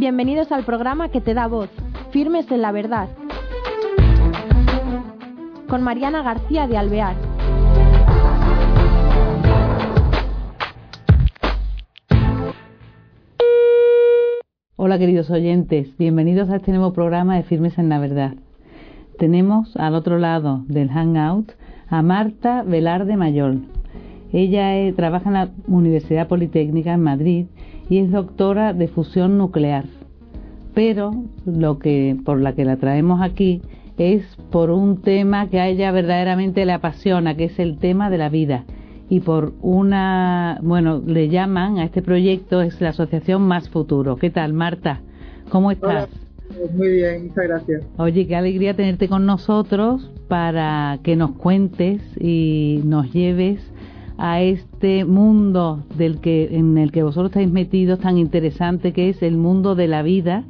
Bienvenidos al programa que te da voz, Firmes en la Verdad, con Mariana García de Alvear. Hola queridos oyentes, bienvenidos a este nuevo programa de Firmes en la Verdad. Tenemos al otro lado del Hangout a Marta Velarde Mayol. Ella eh, trabaja en la Universidad Politécnica en Madrid y es doctora de fusión nuclear. Pero lo que por la que la traemos aquí es por un tema que a ella verdaderamente le apasiona, que es el tema de la vida. Y por una, bueno, le llaman a este proyecto es la Asociación Más Futuro. ¿Qué tal, Marta? ¿Cómo estás? Muy bien, muchas gracias. Oye, qué alegría tenerte con nosotros para que nos cuentes y nos lleves a este mundo del que en el que vosotros estáis metidos tan interesante que es el mundo de la vida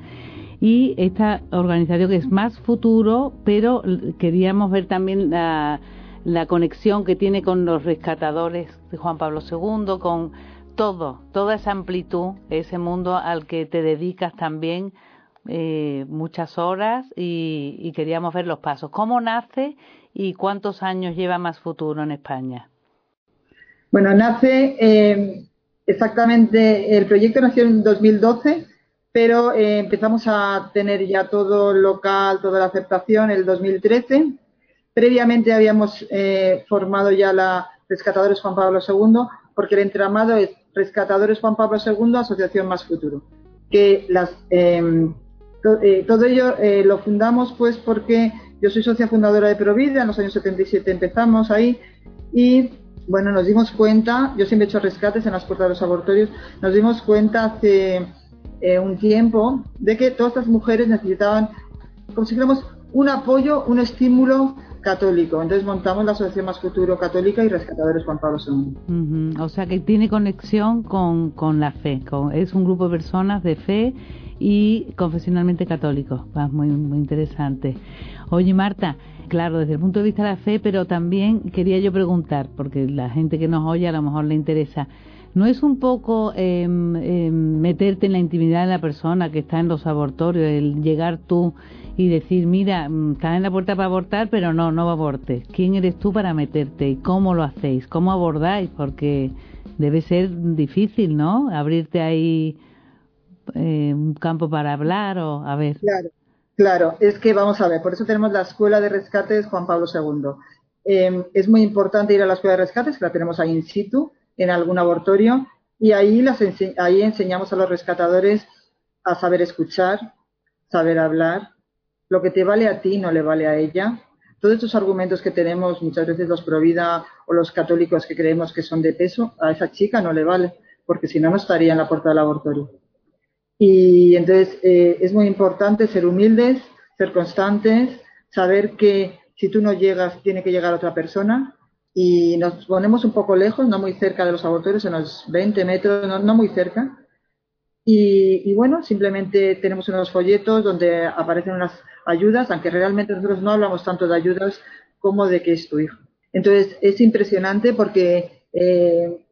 y esta organización que es más futuro pero queríamos ver también la, la conexión que tiene con los rescatadores de Juan Pablo II con todo toda esa amplitud ese mundo al que te dedicas también eh, muchas horas y, y queríamos ver los pasos. Cómo nace y cuántos años lleva más futuro en España bueno, nace eh, exactamente, el proyecto nació en 2012, pero eh, empezamos a tener ya todo local, toda la aceptación el 2013. Previamente habíamos eh, formado ya la Rescatadores Juan Pablo II, porque el entramado es Rescatadores Juan Pablo II, Asociación Más Futuro. Que las, em, todo ello lo fundamos pues porque yo soy socia fundadora de Provida, en los años 77 empezamos ahí y bueno, nos dimos cuenta, yo siempre he hecho rescates en las puertas de los abortorios, nos dimos cuenta hace eh, un tiempo de que todas estas mujeres necesitaban, como un apoyo, un estímulo católico. Entonces montamos la Asociación Más Futuro Católica y Rescatadores Juan Pablo II. O sea que tiene conexión con, con la fe, es un grupo de personas de fe y confesionalmente católicos. muy, muy interesante. Oye, Marta, claro, desde el punto de vista de la fe, pero también quería yo preguntar, porque la gente que nos oye a lo mejor le interesa, ¿no es un poco em, meterte en la intimidad de la persona que está en los abortorios, el llegar tú y decir, mira, mm, estás en la puerta para abortar, pero no, no abortes. ¿Quién eres tú para meterte? ¿Y cómo lo hacéis? ¿Cómo abordáis? Porque debe ser difícil, ¿no? Abrirte ahí eh, un campo para hablar o a ver. Claro. Claro, es que vamos a ver, por eso tenemos la Escuela de Rescates Juan Pablo II. Em, es muy importante ir a la Escuela de Rescates, que la tenemos ahí in situ, en algún abortorio, y ahí, ahí enseñamos a los rescatadores a saber escuchar, saber hablar. Lo que te vale a ti no le vale a ella. Todos estos argumentos que tenemos muchas veces los provida o los católicos que creemos que son de peso, a esa chica no le vale, porque si no, no estaría en la puerta del abortorio. Y entonces eh, es muy importante ser humildes, ser constantes, saber que si tú no llegas, tiene que llegar otra persona. Y nos ponemos un poco lejos, no muy cerca de los abortorios, en los 20 metros, no, muy cerca. Y, bueno, simplemente tenemos unos folletos donde aparecen unas ayudas, aunque realmente nosotros no hablamos tanto de ayudas como de que es tu hijo. Entonces es impresionante porque eh,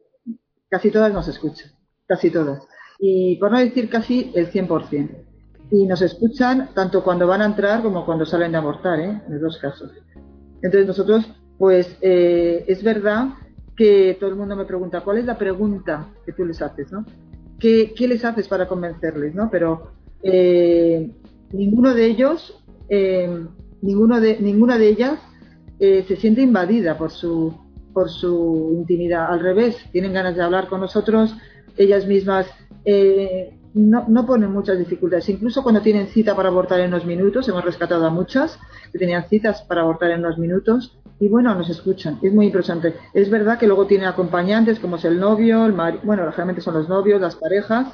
casi todas nos escuchan, casi todas y por no decir casi el 100%. Y nos escuchan tanto cuando van a entrar como cuando salen de abortar, ¿eh? en los dos casos. Entonces nosotros, pues eh, es verdad que todo el mundo me pregunta, ¿cuál es la pregunta que tú les haces? ¿no? ¿Qué, qué les haces para convencerles? ¿no? Pero eh, ninguno de ellos, eh, de, ninguna de ellas se siente invadida por su, por su intimidad. Al revés, tienen ganas de hablar con nosotros, ellas mismas no, no, ponen muchas dificultades. Incluso cuando tienen cita para abortar en unos minutos, hemos rescatado a muchas que tenían citas para abortar en unos minutos y bueno, nos escuchan. Es muy interesante. Es verdad que luego tienen acompañantes como es el novio, el bueno, generalmente son los novios, las parejas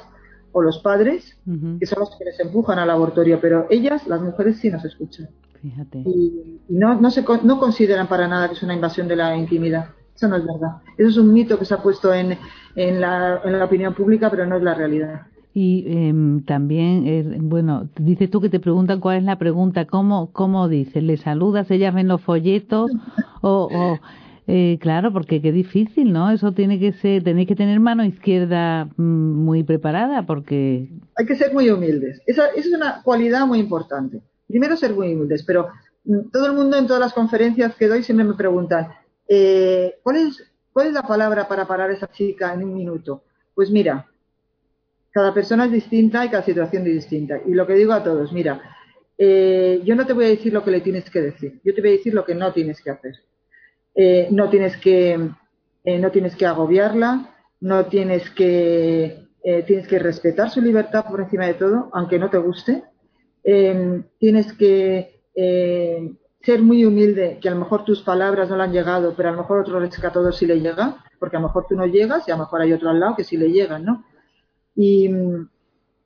o los padres, que son los que les empujan al abortorio, pero ellas, las mujeres, sí nos escuchan. Fíjate. Y, no, no, se, no consideran para nada que es una invasión de la intimidad. Eso no es verdad. Eso es un mito que se ha puesto en, en, la, en la opinión pública, pero no es la realidad. Y eh, también, eh, bueno, dices tú que te preguntan cuál es la pregunta, ¿cómo, cómo dices? ¿Le saludas? ¿Ellas ven los folletos? ¿O, o Eh, claro, porque qué difícil, ¿no? Eso tiene que ser, tenéis que tener mano izquierda mm, muy preparada, porque... Hay que ser muy humildes. Esa, esa es una cualidad muy importante. Primero ser muy humildes, pero mm, todo el mundo en todas las conferencias que doy siempre me preguntan, eh, ¿cuál, es, ¿cuál es la palabra para parar a esa chica en un minuto? Pues mira, cada persona es distinta y cada situación es distinta. Y lo que digo a todos, mira, eh, yo no te voy a decir lo que le tienes que decir, yo te voy a decir lo que no tienes que hacer. Eh, no tienes que eh, no tienes que agobiarla, no tienes que eh, tienes que respetar su libertad por encima de todo, aunque no te guste. Em, tienes que ser muy humilde, que a lo mejor tus palabras no le han llegado, pero a lo mejor otro rescatador sí le llega, porque a lo mejor tú no llegas y a lo mejor hay otro al lado que sí le llegan, ¿no? Y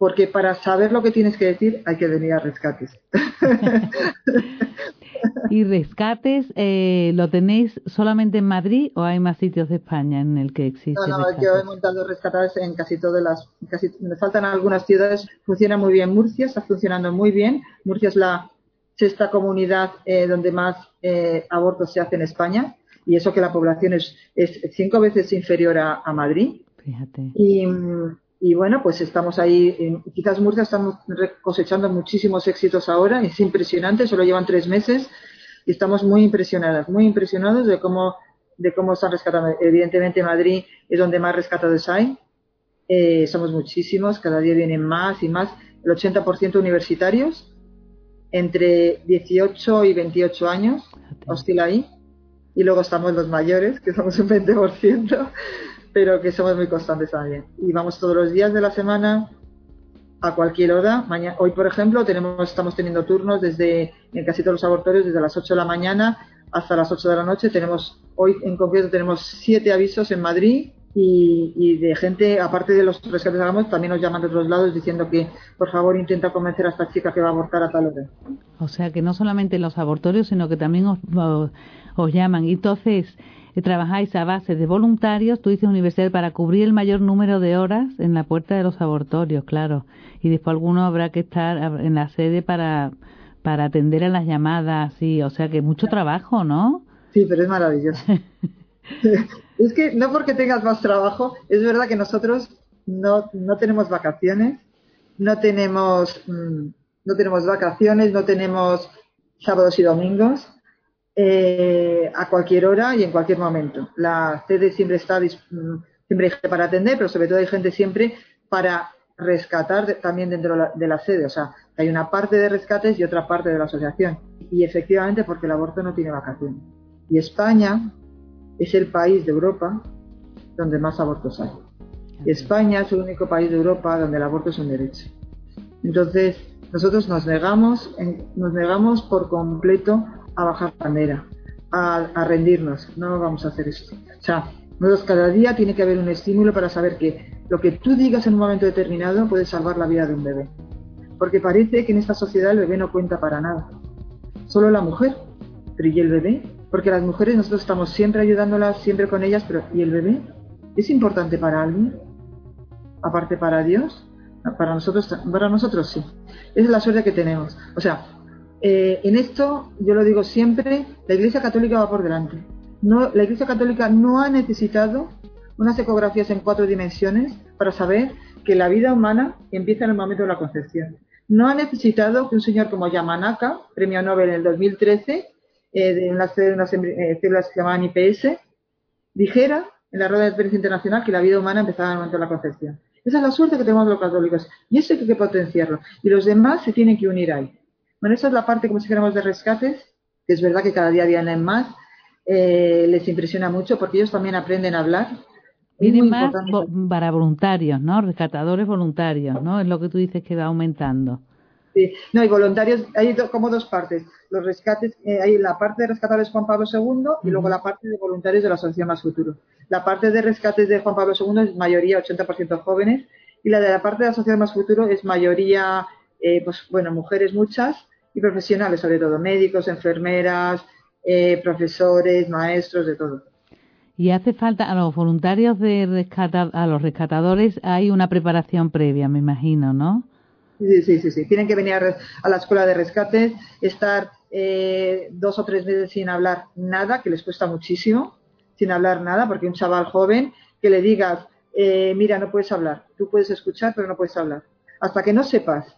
porque para saber lo que tienes que decir hay que venir a rescates. ¿Y rescates eh, lo tenéis solamente en Madrid o hay más sitios de España en el que existe? No, no, yo he montado rescates en casi todas las, casi, me faltan algunas ciudades, funciona muy bien Murcia, está funcionando muy bien. Murcia es la sexta comunidad eh, donde más eh, abortos se hacen en España y eso que la población es, es cinco veces inferior a, a Madrid. Fíjate. Y, y bueno, pues estamos ahí, quizás Murcia estamos cosechando muchísimos éxitos ahora, es impresionante, solo llevan tres meses y estamos muy impresionadas, muy impresionados de cómo, de cómo están rescatando. Evidentemente Madrid es donde más rescatados hay, eh, somos muchísimos, cada día vienen más y más, el 80% universitarios, entre 18 y 28 años, oscila ahí, y luego estamos los mayores, que somos un 20%, pero que somos muy constantes también. Y vamos todos los días de la semana a cualquier hora. Mañana, hoy, por ejemplo, tenemos, estamos teniendo turnos desde en casi todos los abortorios desde las 8 de la mañana hasta las 8 de la noche. Tenemos hoy en concreto tenemos siete avisos en Madrid y, y, de gente, aparte de los rescates que hagamos, también nos llaman de otros lados diciendo que por favor intenta convencer a esta chica que va a abortar a tal hora. O sea que no solamente en los abortorios, sino que también os, os, llaman. Entonces, trabajáis a base de voluntarios, tú dices universidad, para cubrir el mayor número de horas en la puerta de los abortorios, claro. Y después alguno habrá que estar en la sede para, para atender a las llamadas, sí, o sea que mucho trabajo, ¿no? Sí, pero es maravilloso. es que no porque tengas más trabajo, es verdad que nosotros no, no tenemos vacaciones, no tenemos, mm, no tenemos vacaciones, no tenemos sábados y domingos, eh, a cualquier hora y en cualquier momento. La sede siempre está mm, siempre hay gente para atender, pero sobre todo hay gente siempre para rescatar también dentro de la sede. O sea, hay una parte de rescates y otra parte de la asociación. Y efectivamente porque el aborto no tiene vacaciones. Y España es el país de Europa donde más abortos hay. Y España es el único país de Europa donde el aborto es un derecho. Entonces, nosotros nos negamos, nos negamos por completo a bajar bandera, a, rendirnos. No vamos a hacer esto. O sea, nosotros cada día tiene que haber un estímulo para saber que lo que tú digas en un momento determinado puede salvar la vida de un bebé. Porque parece que en esta sociedad el bebé no cuenta para nada. Solo la mujer. Pero ¿y el bebé? Porque las mujeres nosotros estamos siempre ayudándolas, siempre con ellas, pero ¿y el bebé? ¿Es importante para alguien? Aparte para Dios, para nosotros, para nosotros sí. Es la suerte que tenemos. O sea, eh, en esto, yo lo digo siempre, la Iglesia Católica va por delante. La Iglesia Católica no ha necesitado unas ecografías en cuatro dimensiones para saber que la vida humana empieza en el momento de la concepción. No ha necesitado que un señor como Yamanaka, premio Nobel en el 2013, eh, de unas, unas eh, células que llamaban IPS, dijera en la rueda de experiencia internacional que la vida humana empezaba en el momento de la concepción. Esa es la suerte que tenemos los católicos y eso hay que potenciarlo. Y los demás se tienen que unir ahí. Bueno, esa es la parte, como si queremos, de rescates, que es verdad que cada día vienen más. Eh, les impresiona mucho porque ellos también aprenden a hablar. Vienen más para voluntarios, ¿no? Rescatadores voluntarios, ¿no? Es lo que tú dices que va aumentando. Sí, no, hay voluntarios, hay como dos partes. Los rescates, eh, hay la parte de rescatadores Juan Pablo II y luego la parte de voluntarios de la Asociación Más Futuro. La parte de rescates de Juan Pablo II es mayoría 80% jóvenes y la de la parte de la Asociación Más Futuro es mayoría, eh, pues bueno, mujeres muchas y profesionales sobre todo, médicos, enfermeras, eh, profesores, maestros, de todo. Y hace falta a los voluntarios de rescatar, a los rescatadores hay una preparación previa, me imagino, ¿no? Sí, sí, sí, sí. Tienen que venir a, a la escuela de rescates, estar eh, dos o tres meses sin hablar nada, que les cuesta muchísimo. sin hablar nada, porque un chaval joven que le digas, eh, mira, no puedes hablar, tú puedes escuchar, pero no puedes hablar. Hasta que no sepas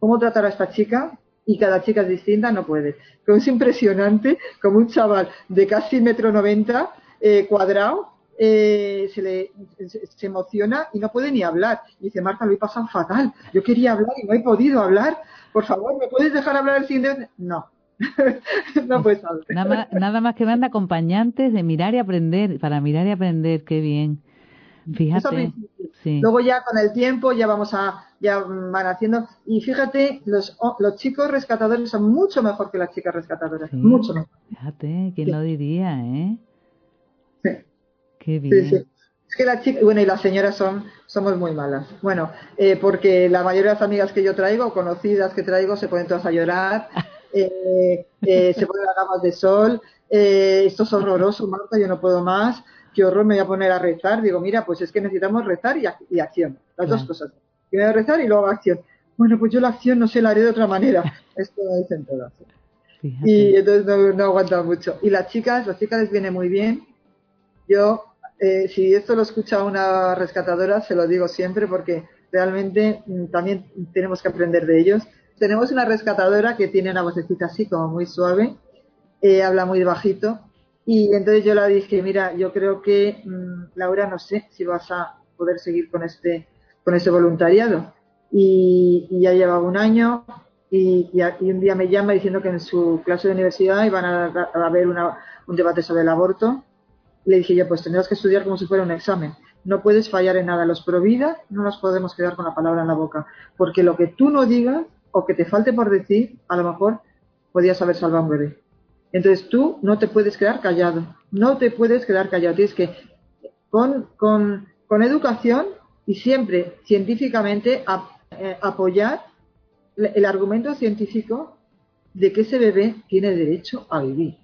cómo tratar a esta chica, y cada chica es distinta, no puedes. Pero es impresionante como un chaval de casi metro noventa, eh, cuadrado, eh, se, le, se, emociona y no puede ni hablar. Y dice, Marta, lo he pasado fatal. Yo quería hablar y no he podido hablar. Por favor, ¿me puedes dejar hablar el siguiente? No. no puedes hablar. Nada más, que van acompañantes de mirar y aprender, para mirar y aprender, qué bien. Fíjate. Luego ya con el tiempo ya vamos a, ya van haciendo, y fíjate, los, los chicos rescatadores son mucho mejor que las chicas rescatadoras, mucho mejor. Fíjate, ¿quién lo diría, eh? Sí. Qué bien. Sí, Es que las chicas, bueno, y las señoras son, somos muy malas. Bueno, eh, porque la mayoría de las amigas que yo traigo, conocidas que traigo, se ponen todas a llorar, eh, eh, se ponen las gafas de sol, esto es horroroso, Marta, yo no puedo más qué horror me voy a poner a rezar. Digo, mira, pues es que necesitamos rezar y, acción, las dos cosas. Primero rezar y luego acción. Bueno, pues yo la acción no sé, la haré de otra manera. Esto lo dicen todas. Y entonces no, no aguanta mucho. Y las chicas, las chicas les viene muy bien. Yo, eh, si esto lo escucha una rescatadora, se lo digo siempre porque realmente mm, también tenemos que aprender de ellos. Tenemos una rescatadora que tiene una vocecita así como muy suave, eh, habla muy bajito y entonces yo le dije, mira, yo creo que, mm, Laura, no sé si vas a poder seguir con este, con este voluntariado. Y, ya llevaba un año y, un día me llama diciendo que en su clase de universidad iban a, haber un debate sobre el aborto. Le dije yo, pues tendrás que estudiar como si fuera un examen. No puedes fallar en nada. Los pro vida no nos podemos quedar con la palabra en la boca. Porque lo que tú no digas o que te falte por decir, a lo mejor podías haber salvado a un bebé. Entonces tú no te puedes quedar callado, no te puedes quedar callado, tienes que con, con, con educación y siempre científicamente eh, apoyar el argumento científico de que ese bebé tiene derecho a vivir.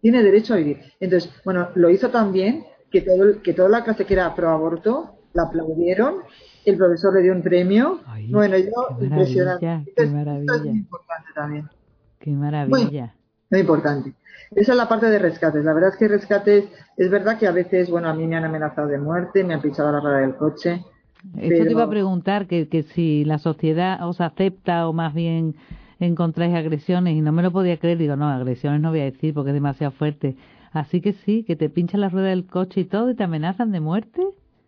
Tiene derecho a vivir. Entonces, bueno, lo hizo también que, todo, que toda la clase que era pro aborto la aplaudieron, el profesor le dio un premio. bueno, yo, impresionante. Qué maravilla. es muy importante también. Qué maravilla. Muy importante. Esa es la parte de rescates. La verdad es que rescates, es verdad que a veces, bueno, a mí me han amenazado de muerte, me han pinchado la rueda del coche. Esto te iba a preguntar que, que si la sociedad os acepta o más bien encontráis agresiones y no me lo podía creer, digo, no, agresiones no voy a decir porque es demasiado fuerte. Así que sí, que te pinchan la rueda del coche y todo y te amenazan de muerte.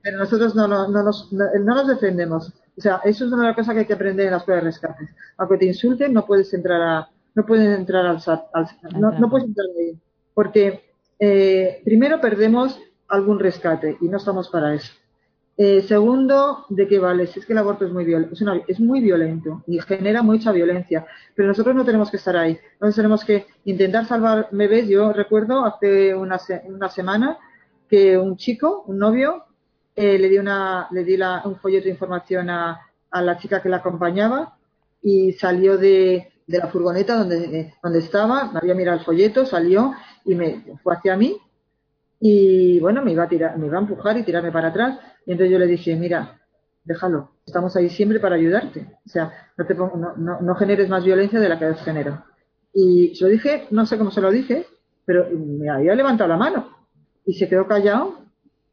Pero nosotros no, no, no, nos, no, nos defendemos. O sea, eso es una de las cosas que hay que aprender en las pruebas de rescates. Aunque te insulten, no puedes entrar a, no pueden entrar al SAT, no, no puedes entrar ahí, porque eh, primero perdemos algún rescate y no estamos para eso. Eh, segundo, ¿de qué vale? Si es que el aborto es muy, violento, es, es, muy violento y genera mucha violencia, pero nosotros no tenemos que estar ahí. Nosotros tenemos que intentar salvar bebés. Yo recuerdo hace una, una semana que un chico, un novio, eh, le di, una, le di la, un folleto de información a, a la chica que la acompañaba y salió de, de la furgoneta donde, donde estaba, me había mirado el folleto, salió y me fue hacia mí y bueno, me iba a tirar, me iba a empujar y tirarme para atrás. Y entonces yo le dije, mira, déjalo, estamos ahí siempre para ayudarte. O sea, no, te no, no, generes más violencia de la que has generado. Y se lo dije, no sé cómo se lo dije, pero me había levantado la mano. Y se quedó callado,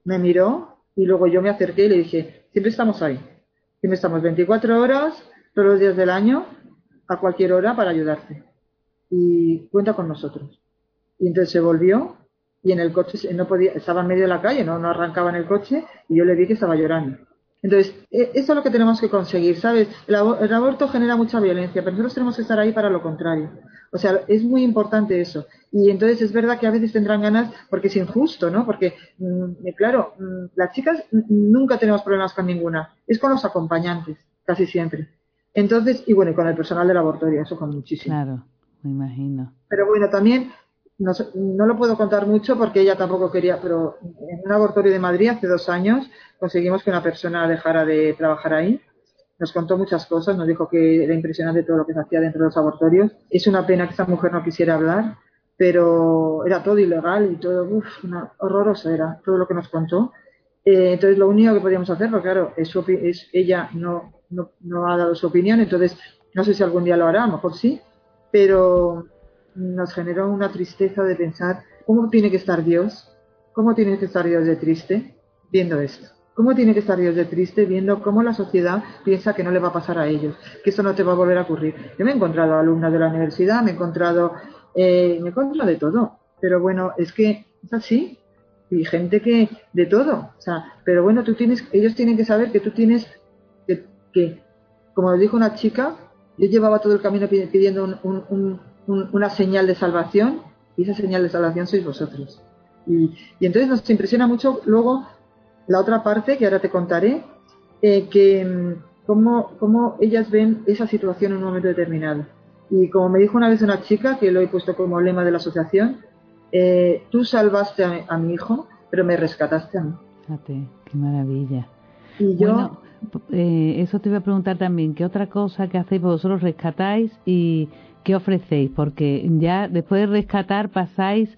me miró y luego yo me acerqué y le dije, siempre estamos ahí. Siempre estamos 24 horas, todos los días del año, a cualquier hora para ayudarte. Y cuenta con nosotros. Y entonces se volvió y en el coche no podía, estaba en medio de la calle, no, no arrancaba en el coche y yo le vi que estaba llorando. Entonces, e, eso es lo que tenemos que conseguir, ¿sabes? El, aborto genera mucha violencia, pero nosotros tenemos que estar ahí para lo contrario. O sea, es muy importante eso. Y entonces es verdad que a veces tendrán ganas porque es injusto, ¿no? Porque, mm, claro, mm, las chicas nunca tenemos problemas con ninguna. Es con los acompañantes, casi siempre. Entonces, y bueno, y con el personal del laboratorio, eso con muchísimo. Claro, me imagino. Pero bueno, también no, no, lo puedo contar mucho porque ella tampoco quería, pero en un laboratorio de Madrid hace dos años conseguimos que una persona dejara de trabajar ahí. Nos contó muchas cosas, nos dijo que era impresionante todo lo que se hacía dentro de los laboratorios. Es una pena que esta mujer no quisiera hablar, pero era todo ilegal y todo, uff, horroroso era todo lo que nos contó. Eh, entonces lo único que podíamos hacer, porque claro, es, es ella no no, no ha dado su opinión, entonces no sé si algún día lo hará, a lo mejor sí, pero nos generó una tristeza de pensar cómo tiene que estar Dios ¿cómo tiene que estar Dios de triste viendo esto? ¿Cómo tiene que estar Dios de triste viendo cómo la sociedad piensa que no le va a pasar a ellos, que eso no te va a volver a ocurrir? Yo me he encontrado alumnas de la universidad, me he encontrado, eh, me he encontrado de todo, pero bueno, es que es así, y gente que de todo, o sea, pero bueno, tú tienes, ellos tienen que saber que tú tienes que, como dijo una chica, yo llevaba todo el camino pidiendo una señal de salvación y esa señal de salvación sois vosotros. Y, entonces nos impresiona mucho luego la otra parte, que ahora te contaré, eh, que mm, cómo, cómo ellas ven esa situación en un momento determinado. Y como me dijo una vez una chica, que lo he puesto como lema de la asociación, eh, tú salvaste a, mi hijo, pero me rescataste a mí. Fíjate, qué maravilla. Y yo... Eh, eso te iba a preguntar también, ¿qué otra cosa que hacéis vosotros rescatáis y qué ofrecéis? Porque ya después de rescatar pasáis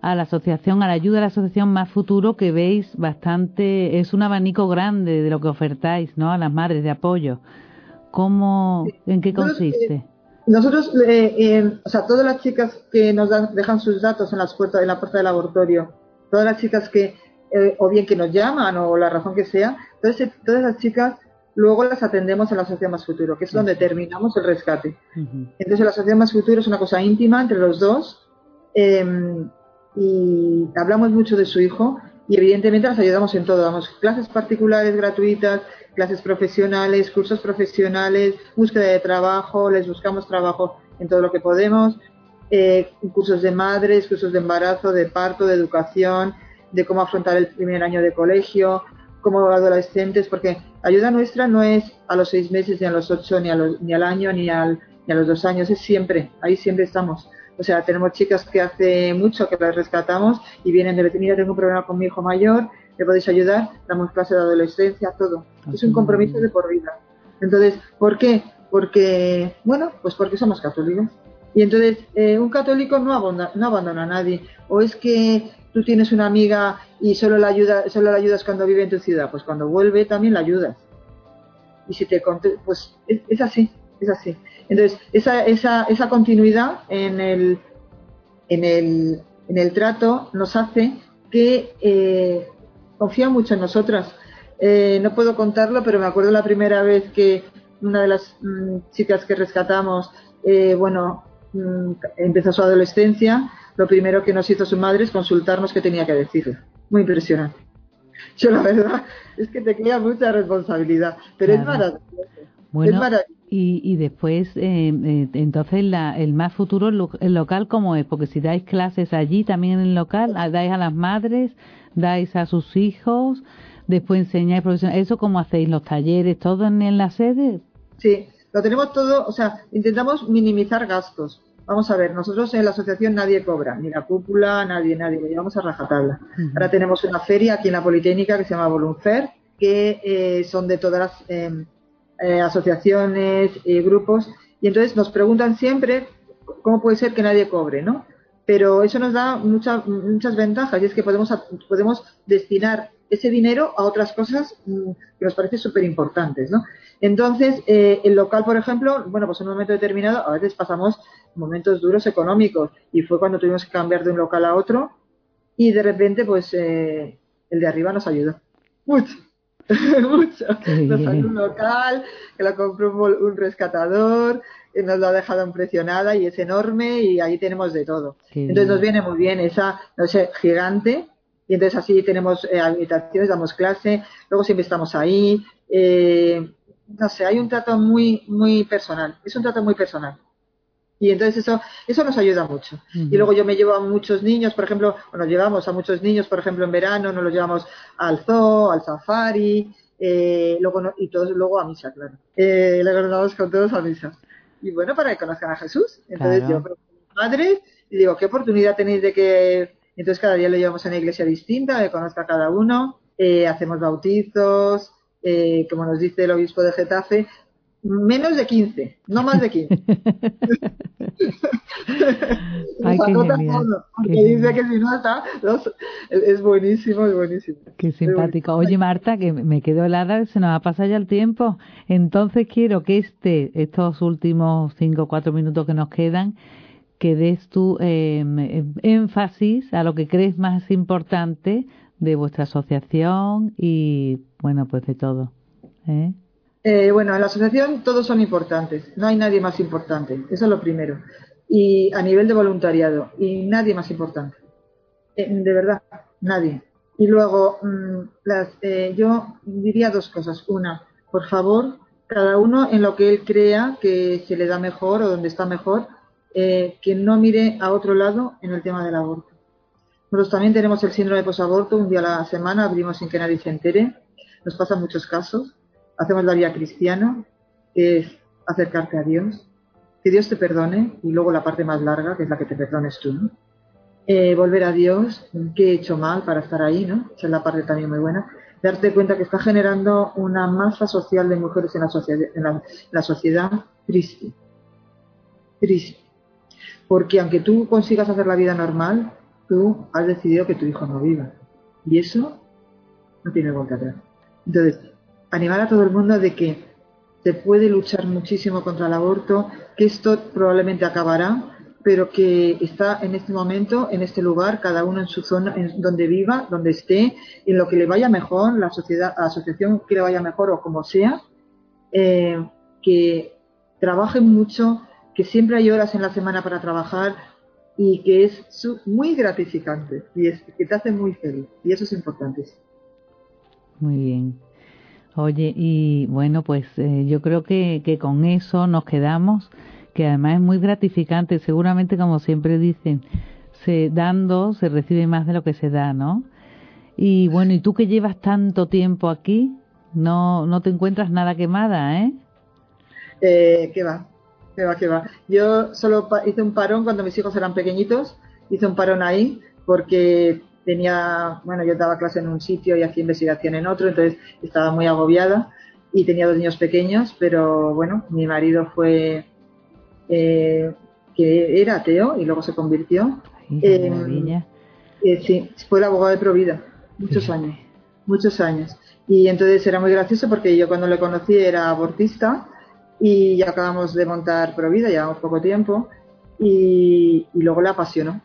a la asociación, a la ayuda de la asociación Más Futuro, que veis bastante, es un abanico grande de lo que ofertáis, ¿no? A las madres de apoyo. ¿Cómo, en qué consiste? Nosotros, eh, o sea, todas las chicas que nos dejan sus datos en, las puertas, en la puerta del laboratorio, todas las chicas que, eh, o bien que nos llaman o la razón que sea, entonces todas las chicas luego las atendemos en la Asociación Más Futuro, que es donde terminamos el rescate. Entonces la Asociación Más Futuro es una cosa íntima entre los dos em, y hablamos mucho de su hijo y evidentemente las ayudamos en todo. Damos clases particulares gratuitas, clases profesionales, cursos profesionales, búsqueda de trabajo, les buscamos trabajo en todo lo que podemos, eh, cursos de madres, cursos de embarazo, de parto, de educación, de cómo afrontar el primer año de colegio, como adolescentes, porque ayuda nuestra no es a los seis meses, ni a los ocho, ni, ni al año, ni, al, ni a los dos años, es siempre, ahí siempre estamos. O sea, tenemos chicas que hace mucho que las rescatamos y vienen de mira, tengo un problema con mi hijo mayor, ¿me podéis ayudar? Damos clase de adolescencia, todo. Es un compromiso de por vida. Entonces, ¿por qué? Porque, bueno, pues porque somos católicos. Y entonces, eh, un católico no abandona, no abandona a nadie. O es que tú tienes una amiga y solo la, ayuda, solo la ayudas cuando vive en tu ciudad. Pues cuando vuelve también la ayudas. Y si te pues es así, es así. Entonces, esa, esa, esa continuidad en el, en, el, en el trato nos hace que eh, confían mucho en nosotras. Eh, no puedo contarlo, pero me acuerdo la primera vez que una de las mm, chicas que rescatamos, eh, bueno, mm, empezó su adolescencia, lo primero que nos hizo su madre es consultarnos qué tenía que decirle. Muy impresionante. Yo la verdad es que te crea mucha responsabilidad, pero es maravilloso. Bueno, y, después, eh, eh, entonces, la, el más futuro, el local, ¿cómo es? Porque si dais clases allí, también en el local, dais a las madres, dais a sus hijos, después enseñáis profesional. ¿Eso cómo hacéis? ¿Los talleres, todo en, la sede? Sí, lo tenemos todo, o sea, intentamos minimizar gastos. Vamos a ver, nosotros en la asociación nadie cobra, ni la cúpula, nadie, nadie, lo llevamos a rajatabla. Ahora tenemos una feria aquí en la Politécnica que se llama Volunfer, que eh, son de todas las em, eh, asociaciones, y grupos, y entonces nos preguntan siempre cómo puede ser que nadie cobre, ¿no? Pero eso nos da muchas muchas ventajas y es que podemos, podemos destinar ese dinero a otras cosas mm, que nos parecen súper importantes, ¿no? Entonces, eh, el local, por ejemplo, bueno, pues en un momento determinado, a veces pasamos momentos duros económicos y fue cuando tuvimos que cambiar de un local a otro y de repente, pues, eh, el de arriba nos ayudó. Mucho. mucho. Nos salió un local, que lo compró un, rescatador, que nos lo ha dejado impresionada y es enorme y ahí tenemos de todo. entonces nos viene muy bien esa, no sé, gigante y entonces así tenemos eh, habitaciones, damos clase, luego siempre estamos ahí. Eh, no sé, hay un trato muy, muy personal, es un trato muy personal. Y entonces eso, eso nos ayuda mucho. Y luego yo me llevo a muchos niños, por ejemplo, o nos llevamos a muchos niños, por ejemplo, en verano, nos los llevamos al zoo, al safari, eh, luego y todos luego a misa, claro. Eh, le ganamos con todos a misa. Y bueno, para que conozcan a Jesús. Entonces yo yo, madre, y digo, ¿qué oportunidad tenéis de que... Entonces cada día lo llevamos a una iglesia distinta, que conozca a cada uno, eh, hacemos bautizos, eh, como nos dice el obispo de Getafe, menos de 15, no más de 15. Ay, qué porque dice que si no está, es buenísimo, es buenísimo. Qué simpático. Oye, Marta, que me quedo helada, se nos va a pasar ya el tiempo. Entonces quiero que este, estos últimos 5 o 4 minutos que nos quedan, que des tu em, énfasis a lo que crees más importante de vuestra asociación y, bueno, pues de todo. ¿eh? Eh, bueno, en la asociación todos son importantes, no hay nadie más importante, eso es lo primero. Y a nivel de voluntariado, y nadie más importante. Eh, de verdad, nadie. Y luego, mm, las, yo diría dos cosas. Una, por favor, cada uno en lo que él crea que se le da mejor o donde está mejor, que no mire a otro lado en el tema del aborto. Nosotros también tenemos el síndrome de posaborto, un día a la semana abrimos sin que nadie se entere. Nos pasan muchos casos. Hacemos la vía cristiana, que es acercarte a Dios, que Dios te perdone, y luego la parte más larga, que es la que te perdones tú, eh, volver a Dios, qué he hecho mal para estar ahí, ¿no? Esa es la parte también muy buena. Darte cuenta que está generando una masa social de mujeres en la sociedad, en la sociedad triste. Triste. Porque aunque tú consigas hacer la vida normal, tú has decidido que tu hijo no viva. Y eso no tiene vuelta atrás. Entonces, animar a todo el mundo de que se puede luchar muchísimo contra el aborto, que esto probablemente acabará, pero que está en este momento, en este lugar, cada uno en su zona, donde viva, donde esté, en lo que le vaya mejor, la sociedad, la asociación que le vaya mejor o como sea, eh, que trabajen mucho, que siempre hay horas en la semana para trabajar, y que es muy gratificante y es que te hace muy feliz y eso es importante. Muy bien. Oye, y bueno, pues eh, yo creo que, que con eso nos quedamos, que además es muy gratificante, seguramente como siempre dicen, se dando se recibe más de lo que se da, ¿no? Y bueno, y tú que llevas tanto tiempo aquí, no, no te encuentras nada quemada, ¿eh? Eh, ¿Qué va? Que va, que va. Yo solo hice un parón cuando mis hijos eran pequeñitos, hice un parón ahí porque tenía, bueno, yo daba clase en un sitio y hacía investigación en otro, entonces estaba muy agobiada y tenía dos niños pequeños, pero bueno, mi marido fue, eh, que era ateo y luego se convirtió. eh, sí, fue el abogado de Provida, muchos años, muchos años. Y entonces era muy gracioso porque yo cuando le conocí era abortista y ya acabamos de montar Provida, llevamos poco tiempo y, luego le apasionó.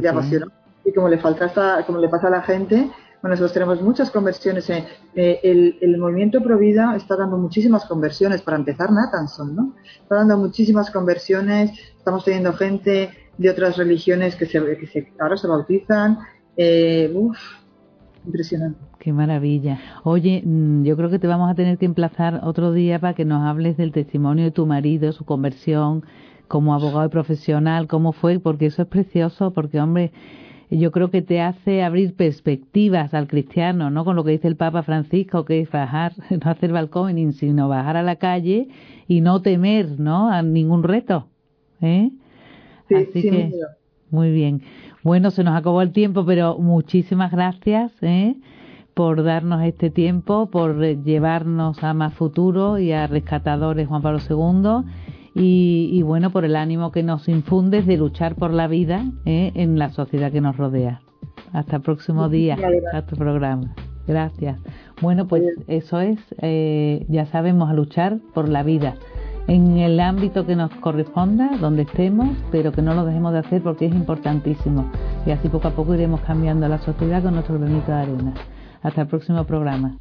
Le apasionó. Y como le falta como le pasa a la gente, bueno, nosotros tenemos muchas conversiones. Eh, el, el, movimiento Provida está dando muchísimas conversiones, para empezar Natanson, ¿no? Está dando muchísimas conversiones, estamos teniendo gente de otras religiones que, se, que se, ahora se bautizan. Eh, uf, impresionante. Qué maravilla. Oye, mm, yo creo que te vamos a tener que emplazar otro día para que nos hables del testimonio de tu marido, su conversión como abogado y profesional, cómo fue, porque eso es precioso, porque hombre, yo creo que te hace abrir perspectivas al cristiano, ¿no? Con lo que dice el Papa Francisco, que es bajar, no hacer balcón, sino bajar a la calle y no temer, ¿no? A ningún reto, ¿eh? Sí, Así que, muy bien. Bueno, se nos acabó el tiempo, pero muchísimas gracias ¿eh? por darnos este tiempo, por llevarnos a más futuro y a rescatadores Juan Pablo II. Y, bueno, por el ánimo que nos infundes de luchar por la vida ¿eh? en la sociedad que nos rodea. Hasta el próximo día, hasta tu programa. Gracias. Bueno, pues eso es, eh, ya sabemos, a luchar por la vida en el ámbito que nos corresponda, donde estemos, pero que no lo dejemos de hacer porque es importantísimo. Y así poco a poco iremos cambiando la sociedad con nuestro granito de arena. Hasta el próximo programa.